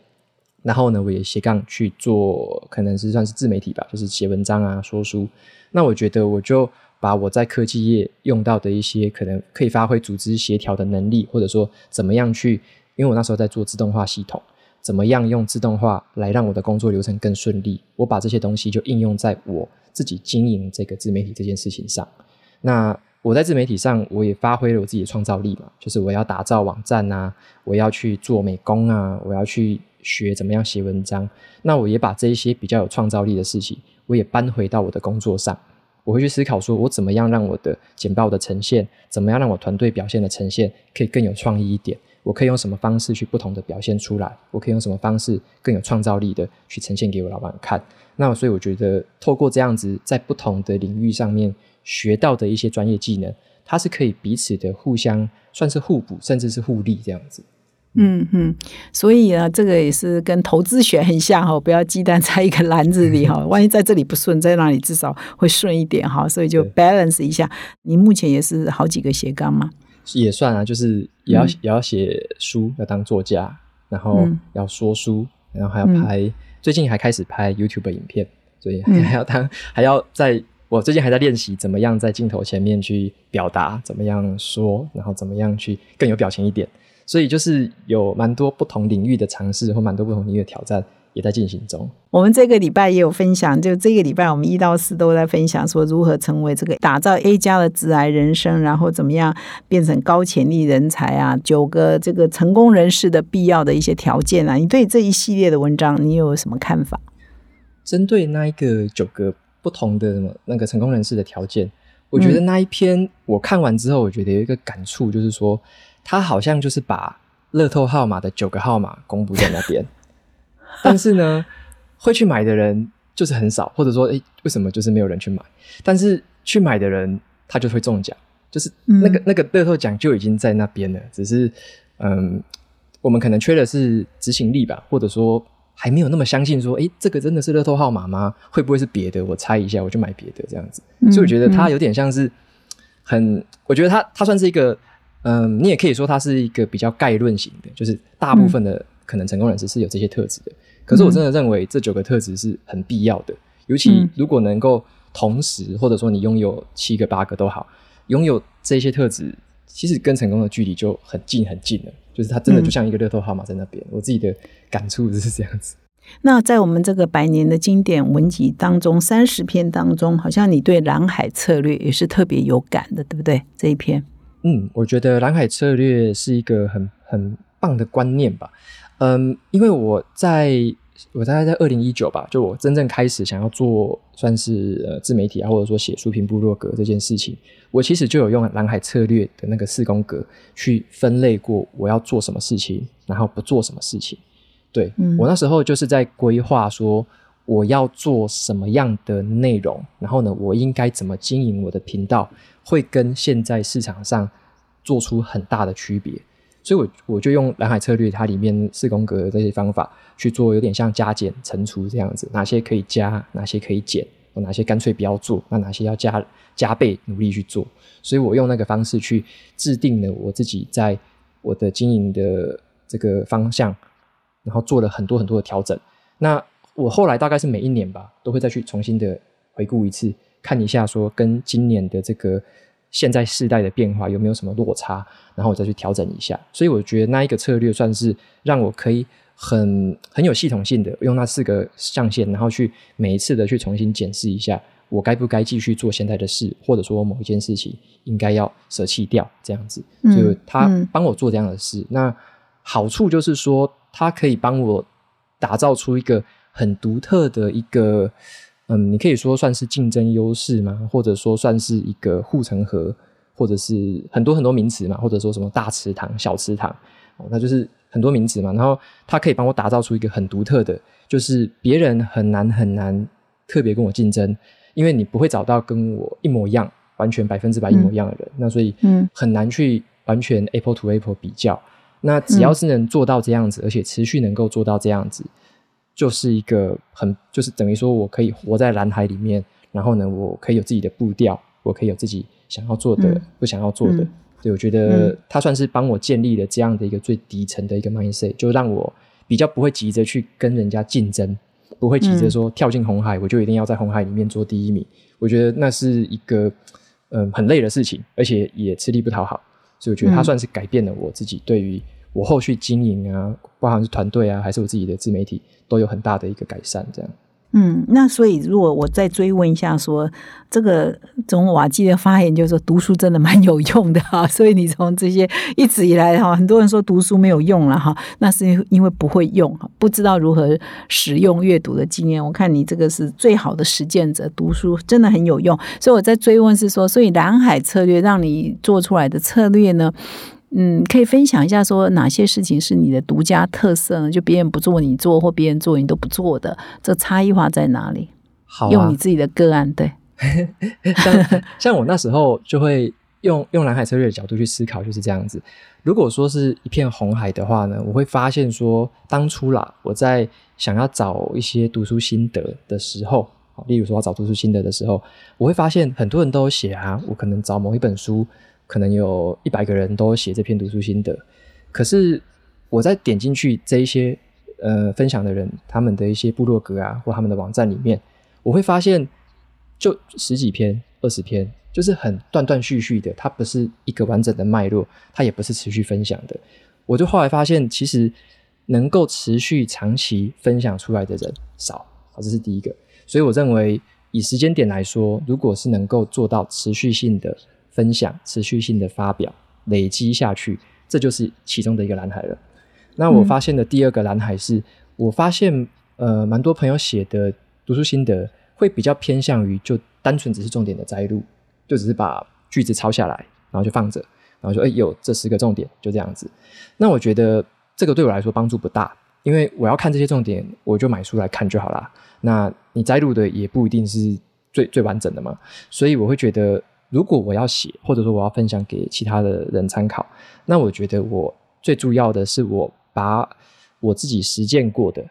然后呢，我也斜杠去做，可能是算是自媒体吧，就是写文章啊、说书。那我觉得我就把我在科技业用到的一些可能可以发挥组织协调的能力，或者说怎么样去，因为我那时候在做自动化系统，怎么样用自动化来让我的工作流程更顺利，我把这些东西就应用在我自己经营这个自媒体这件事情上。那我在自媒体上，我也发挥了我自己的创造力嘛，就是我要打造网站啊，我要去做美工啊，我要去学怎么样写文章。那我也把这一些比较有创造力的事情，我也搬回到我的工作上。我会去思考说，我怎么样让我的简报的呈现，怎么样让我团队表现的呈现可以更有创意一点？我可以用什么方式去不同的表现出来？我可以用什么方式更有创造力的去呈现给我老板看？那所以我觉得，透过这样子在不同的领域上面学到的一些专业技能，它是可以彼此的互相算是互补，甚至是互利这样子。嗯嗯，所以呢，这个也是跟投资学很像哈，不要鸡蛋在一个篮子里哈，万一在这里不顺，在那里至少会顺一点哈，所以就 balance 一下。你目前也是好几个斜杠吗？也算啊，就是也要、也要写书，要当作家，然后嗯要说书，然后还要拍，最近还开始拍 YouTube 影片，所以嗯还要当、还要在我最近还在练习怎么样在镜头前面去表达，怎么样说，然后怎么样去更有表情一点。所以就是有蛮多不同领域的尝试，或蛮多不同领域的挑战也在进行中。我们这个礼拜也有分享，就这个礼拜我们一到四都在分享说如何成为这个打造 A 加的致癌人生，然后怎么样变成高潜力人才啊，九个这个成功人士的必要的一些条件啊。你对这一系列的文章你有什么看法？针对那一个九个不同的什么那个成功人士的条件，我觉得那一篇我看完之后，我觉得有一个感触，就是说他好像就是把乐透号码的九个号码公布在那边，但是呢，会去买的人就是很少，或者说，诶，为什么就是没有人去买？但是去买的人他就会中奖，就是那个、嗯。那个乐透奖就已经在那边了，只是嗯，我们可能缺的是执行力吧，或者说还没有那么相信说，诶，这个真的是乐透号码吗？会不会是别的？我猜一下，我就买别的这样子。嗯所以我觉得它有点像是很，我觉得它它算是一个，嗯，你也可以说它是一个比较概论型的，就是大部分的可能成功人士是有这些特质的。可是我真的认为这九个特质是很必要的，尤其嗯如果能够同时，或者说你拥有七个八个都好，拥有这些特质，其实跟成功的距离就很近很近了。就是它真的就像一个乐透号码在那边，我自己的感触是这样子。那在我们这个百年的经典文集当中，三十篇当中，好像你对蓝海策略也是特别有感的，对不对？这一篇，嗯，我觉得蓝海策略是一个很很棒的观念吧。嗯，因为我在我大概在二零一九吧，就我真正开始想要做算是呃自媒体啊，或者说写书评部落格这件事情，我其实就有用蓝海策略的那个四宫格去分类过我要做什么事情，然后不做什么事情。对我那时候就是在规划说我要做什么样的内容，然后呢，我应该怎么经营我的频道，会跟现在市场上做出很大的区别。所以，我我就用蓝海策略，它里面四宫格这些方法去做，有点像加减乘除这样子，哪些可以加，哪些可以减，哪些干脆不要做，那哪些要加加倍努力去做。所以我用那个方式去制定了我自己在我的经营的这个方向，然后做了很多很多的调整。那我后来大概是每一年吧，都会再去重新的回顾一次，看一下说跟今年的这个。现在世代的变化有没有什么落差？然后我再去调整一下。所以我觉得那一个策略算是让我可以很很有系统性的用那四个象限，然后去每一次的去重新检视一下，我该不该继续做现在的事，或者说某一件事情应该要舍弃掉这样子。所以他帮我做这样的事，那好处就是说，他可以帮我打造出一个很独特的一个。嗯，你可以说算是竞争优势吗，或者说算是一个护城河，或者是很多很多名词嘛，或者说什么大池塘、小池塘，哦，那就是很多名词嘛。然后它可以帮我打造出一个很独特的，就是别人很难很难特别跟我竞争，因为你不会找到跟我一模一样、完全百分之百一模一样的人，那所以嗯很难去完全 Apple to Apple 比较。那只要是能做到这样子，而且持续能够做到这样子。就是一个很，就是等于说我可以活在蓝海里面，然后呢，我可以有自己的步调，我可以有自己想要做的、不想要做的。所以我觉得他算是帮我建立了这样的一个最底层的一个 mindset，就让我比较不会急着去跟人家竞争，不会急着说跳进红海我就一定要在红海里面做第一名。我觉得那是一个嗯很累的事情，而且也吃力不讨好。所以我觉得他算是改变了我自己对于。我后续经营啊，不管是团队啊，还是我自己的自媒体，都有很大的一个改善。这样，嗯，那所以如果我再追问一下，说这个从瓦基的发言，就是说读书真的蛮有用的哈。所以你从这些一直以来哈，很多人说读书没有用了哈，那是因为不会用，不知道如何使用阅读的经验。我看你这个是最好的实践者，读书真的很有用。所以我在追问是说，所以蓝海策略让你做出来的策略呢？嗯，可以分享一下，说哪些事情是你的独家特色呢？就别人不做你做，或别人做你都不做的，这差异化在哪里？好，用你自己的个案，对。像像我那时候就会用用蓝海策略的角度去思考，就是这样子。如果说是一片红海的话呢，我会发现说，当初啦，我在想要找一些读书心得的时候，例如说要找读书心得的时候，我会发现很多人都有写啊，我可能找某一本书。可能有一百个人都写这篇读书心得，可是我在点进去这一些呃分享的人他们的一些部落格啊或他们的网站里面，我会发现就十几篇、二十篇，就是很断断续续的，它不是一个完整的脉络，它也不是持续分享的。我就后来发现，其实能够持续长期分享出来的人少，这是第一个。所以我认为以时间点来说，如果是能够做到持续性的。分享持续性的发表累积下去，这就是其中的一个蓝海了。那我发现的第二个蓝海是，我发现呃，蛮多朋友写的读书心得会比较偏向于就单纯只是重点的摘录，就只是把句子抄下来，然后就放着，然后说哎有这十个重点就这样子。那我觉得这个对我来说帮助不大，因为我要看这些重点，我就买书来看就好啦。那你摘录的也不一定是最最完整的嘛，所以我会觉得。如果我要写，或者说我要分享给其他的人参考，那我觉得我最重要的是我把我自己实践过的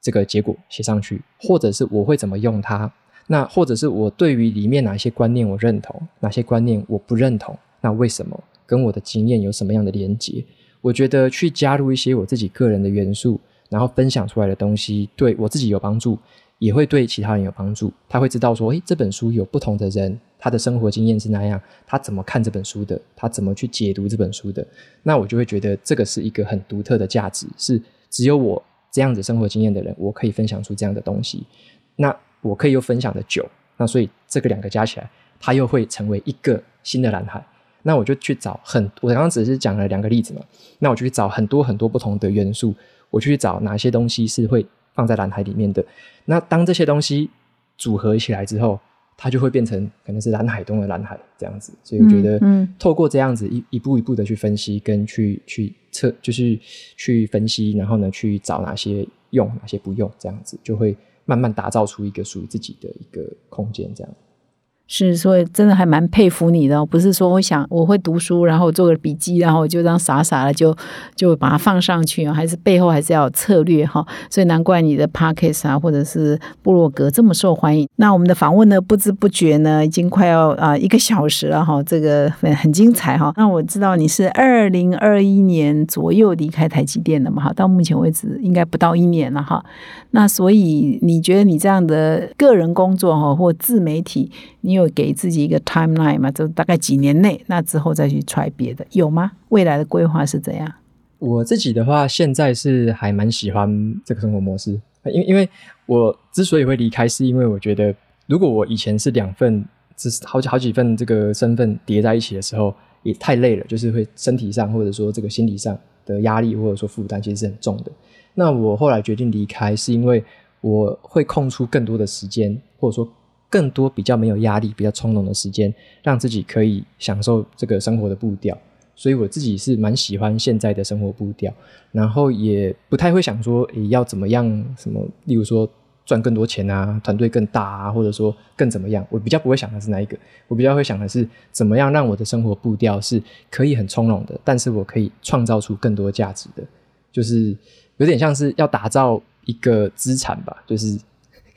这个结果写上去，或者是我会怎么用它，那或者是我对于里面哪些观念我认同，哪些观念我不认同，那为什么跟我的经验有什么样的连结？我觉得去加入一些我自己个人的元素，然后分享出来的东西对我自己有帮助。也会对其他人有帮助。他会知道说，诶，这本书有不同的人，他的生活经验是那样，他怎么看这本书的，他怎么去解读这本书的。那我就会觉得这个是一个很独特的价值，是只有我这样子生活经验的人，我可以分享出这样的东西。那我可以又分享的久，那所以这个两个加起来，它又会成为一个新的蓝海。那我就去找很，我刚刚只是讲了两个例子嘛，那我就去找很多很多不同的元素，我去找哪些东西是会。放在蓝海里面的那，当这些东西组合起来之后，它就会变成可能是蓝海中的蓝海这样子。所以我觉得，嗯透过这样子一一步一步的去分析，跟去去测，就是去分析，然后呢去找哪些用，哪些不用，这样子就会慢慢打造出一个属于自己的一个空间，这样。是，所以真的还蛮佩服你的，不是说我想我会读书，然后做个笔记，然后我就这样傻傻的就就把它放上去，还是背后还是要有策略哈。所以难怪你的 podcast 啊，或者是布洛格这么受欢迎。那我们的访问呢，不知不觉呢，已经快要啊、一个小时了哈，这个很很精彩哈。那我知道你是二零二一年左右离开台积电的嘛哈，到目前为止应该不到一年了哈。那所以你觉得你这样的个人工作哈，或自媒体，你有给自己一个 timeline 嘛？就大概几年内，那之后再去 try 别的，有吗？未来的规划是怎样？我自己的话，现在是还蛮喜欢这个生活模式，因为因为我之所以会离开，是因为我觉得，如果我以前是两份，只是好几好几份这个身份叠在一起的时候，也太累了，就是会身体上或者说这个心理上的压力或者说负担，其实是很重的。那我后来决定离开，是因为我会空出更多的时间，或者说更多比较没有压力、比较从容的时间，让自己可以享受这个生活的步调。所以我自己是蛮喜欢现在的生活步调，然后也不太会想说，诶，要怎么样？什么，例如说赚更多钱啊，团队更大啊，或者说更怎么样？我比较不会想的是哪一个，我比较会想的是怎么样让我的生活步调是可以很从容的，但是我可以创造出更多价值的，就是有点像是要打造一个资产吧，就是。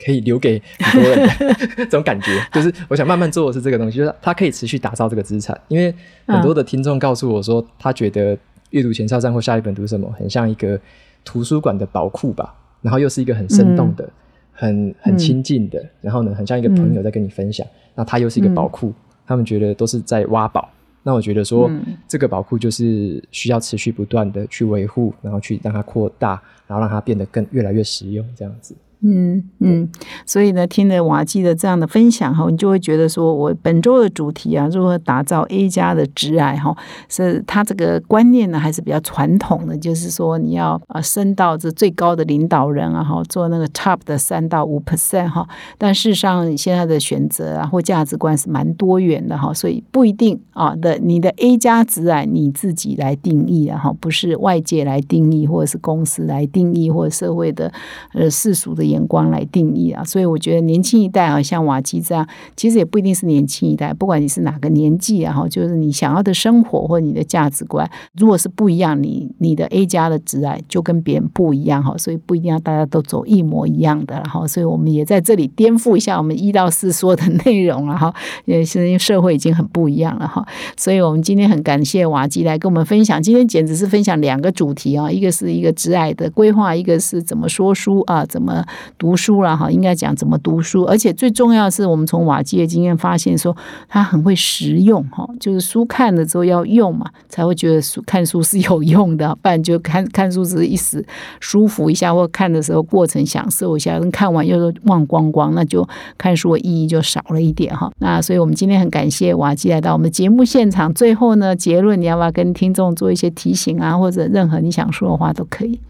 可以留给很多人的 这种感觉，就是我想慢慢做的是这个东西，就是它可以持续打造这个资产。因为很多的听众告诉我说，他觉得阅读前哨站或下一本读什么，很像一个图书馆的宝库吧，然后又是一个很生动的、很很亲近的，然后呢，很像一个朋友在跟你分享。那它又是一个宝库，他们觉得都是在挖宝。那我觉得说，这个宝库就是需要持续不断的去维护，然后去让它扩大，然后让它变得更越来越实用，这样子。嗯嗯，所以呢，听了瓦基的这样的分享哈，你就会觉得说，我本周的主题啊，如何打造 A 加的直癌哈，是他这个观念呢，还是比较传统的，就是说你要啊升到这最高的领导人啊哈，做那个 top 的三到五 percent 哈，但事实上你现在的选择啊或价值观是蛮多元的哈，所以不一定啊的你的 A 加直癌你自己来定义啊哈，不是外界来定义，或者是公司来定义，或者社会的呃世俗的。眼光来定义啊，所以我觉得年轻一代啊，像瓦基这样，其实也不一定是年轻一代，不管你是哪个年纪啊，哈，就是你想要的生活或你的价值观，如果是不一样，你你的 A 加的值爱就跟别人不一样哈，所以不一定要大家都走一模一样的，然后，所以我们也在这里颠覆一下我们一到四说的内容了哈，也是因为社会已经很不一样了哈，所以我们今天很感谢瓦基来跟我们分享，今天简直是分享两个主题啊，一个是一个直爱的规划，一个是怎么说书啊，怎么。读书了哈，应该讲怎么读书，而且最重要的是，我们从瓦基的经验发现，说他很会实用哈，就是书看了之后要用嘛，才会觉得书看书是有用的，不然就看看书只是一时舒服一下，或看的时候过程享受一下，看完又忘光光，那就看书的意义就少了一点哈。那所以我们今天很感谢瓦基来到我们节目现场，最后呢，结论你要不要跟听众做一些提醒啊，或者任何你想说的话都可以。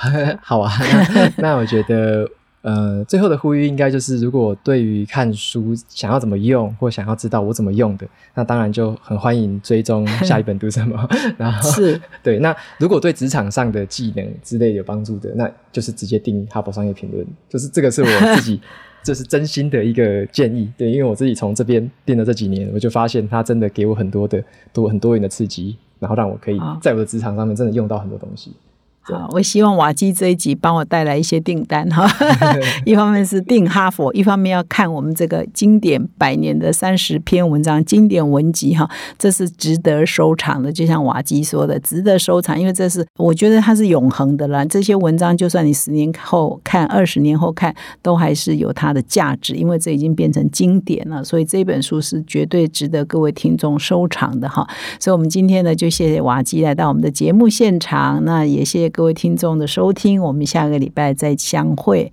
好啊，那那我觉得。呃，最后的呼吁应该就是，如果对于看书想要怎么用，或想要知道我怎么用的，那当然就很欢迎追踪 下一本读什么。然后是对，那如果对职场上的技能之类有帮助的，那就是直接订《哈佛商业评论》，就是这个是我自己，这是真心的一个建议。对，因为我自己从这边订了这几年，我就发现它真的给我很多的多很多元的刺激，然后让我可以在我的职场上面真的用到很多东西。好，我希望瓦基这一集帮我带来一些订单哈。一方面是订哈佛，一方面要看我们这个经典百年的三十篇文章，经典文集哈，这是值得收藏的。就像瓦基说的，值得收藏，因为这是我觉得它是永恒的啦。这些文章，就算你十年后看，二十年后看，都还是有它的价值，因为这已经变成经典了。所以这本书是绝对值得各位听众收藏的哈。所以我们今天呢，就谢谢瓦基来到我们的节目现场，那也谢谢。各位听众的收听我们下个礼拜再相会。